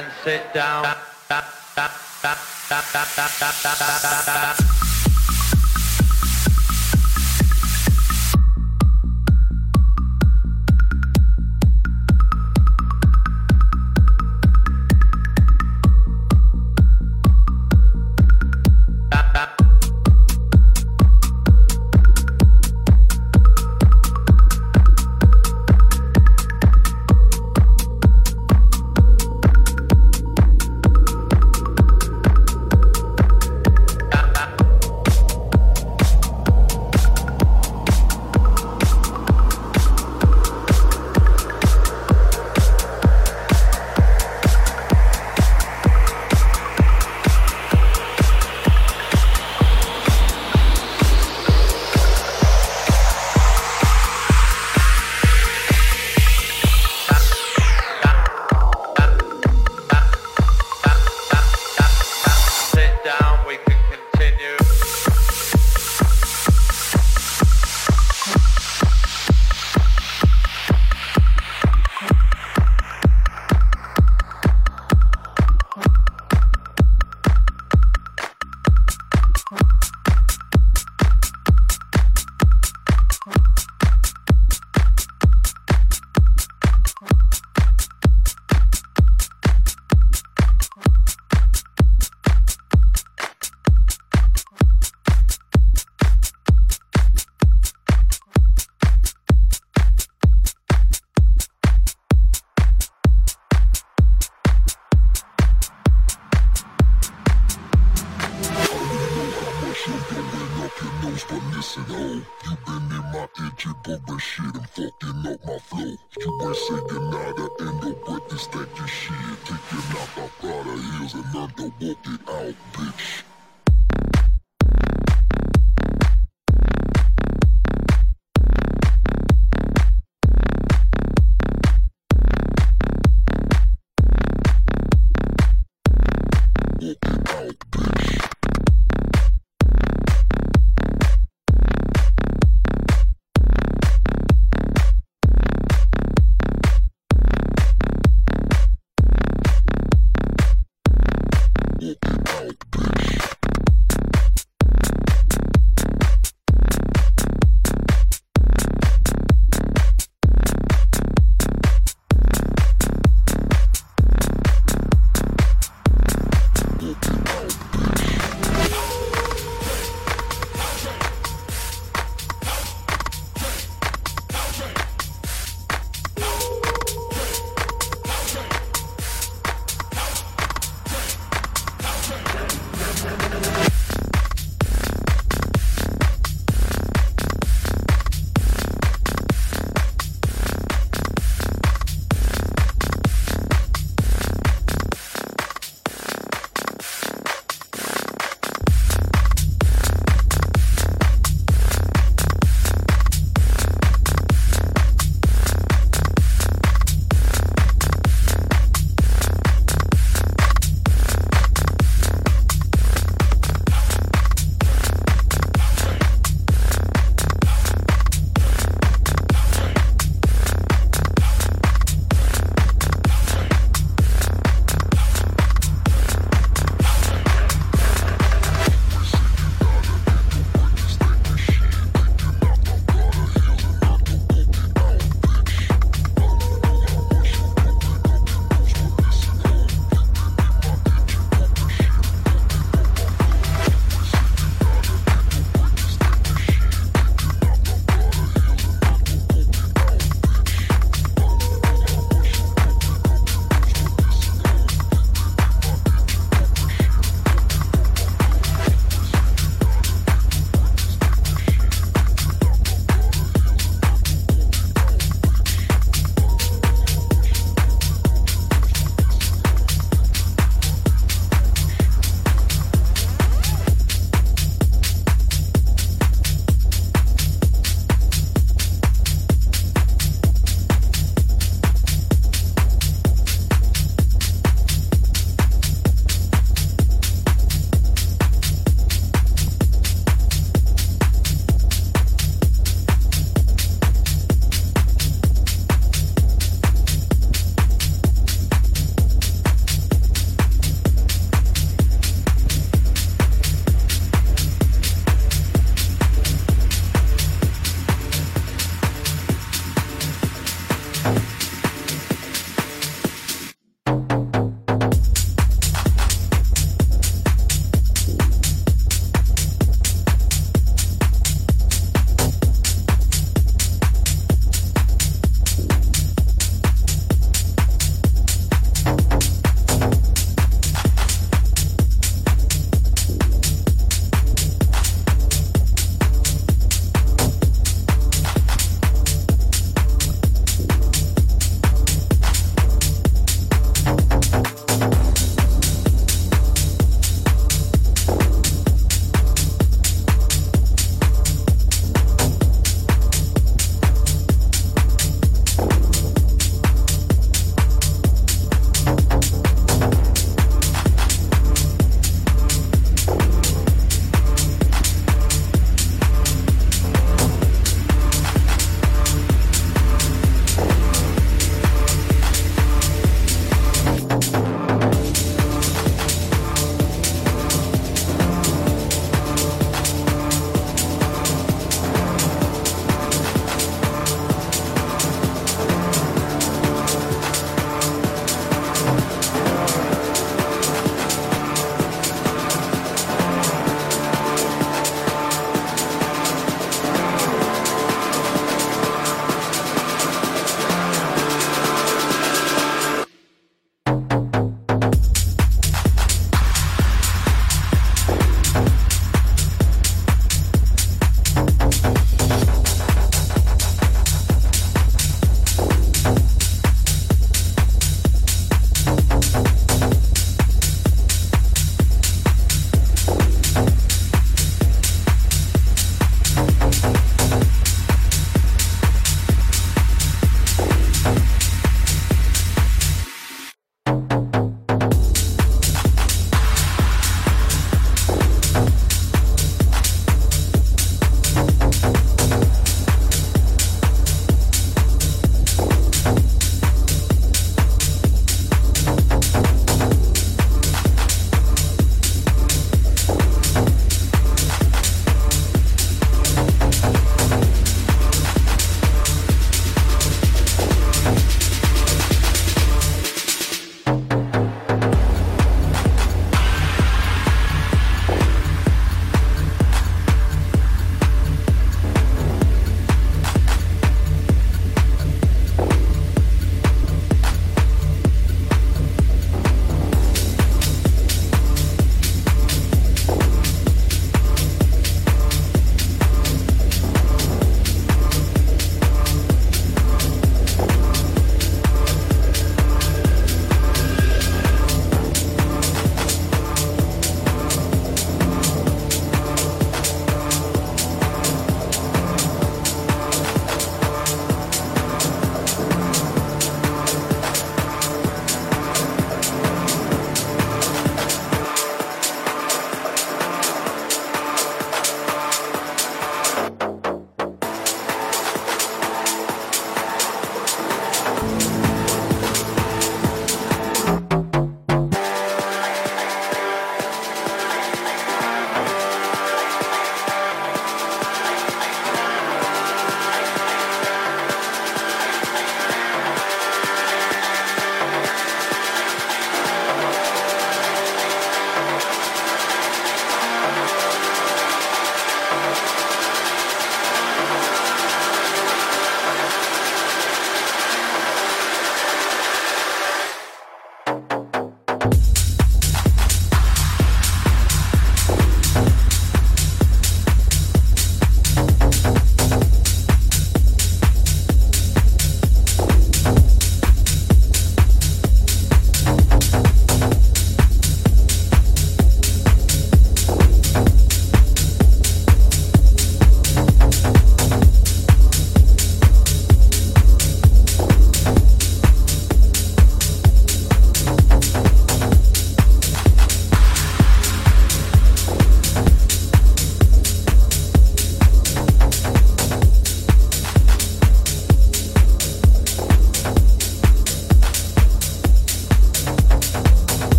and sit down.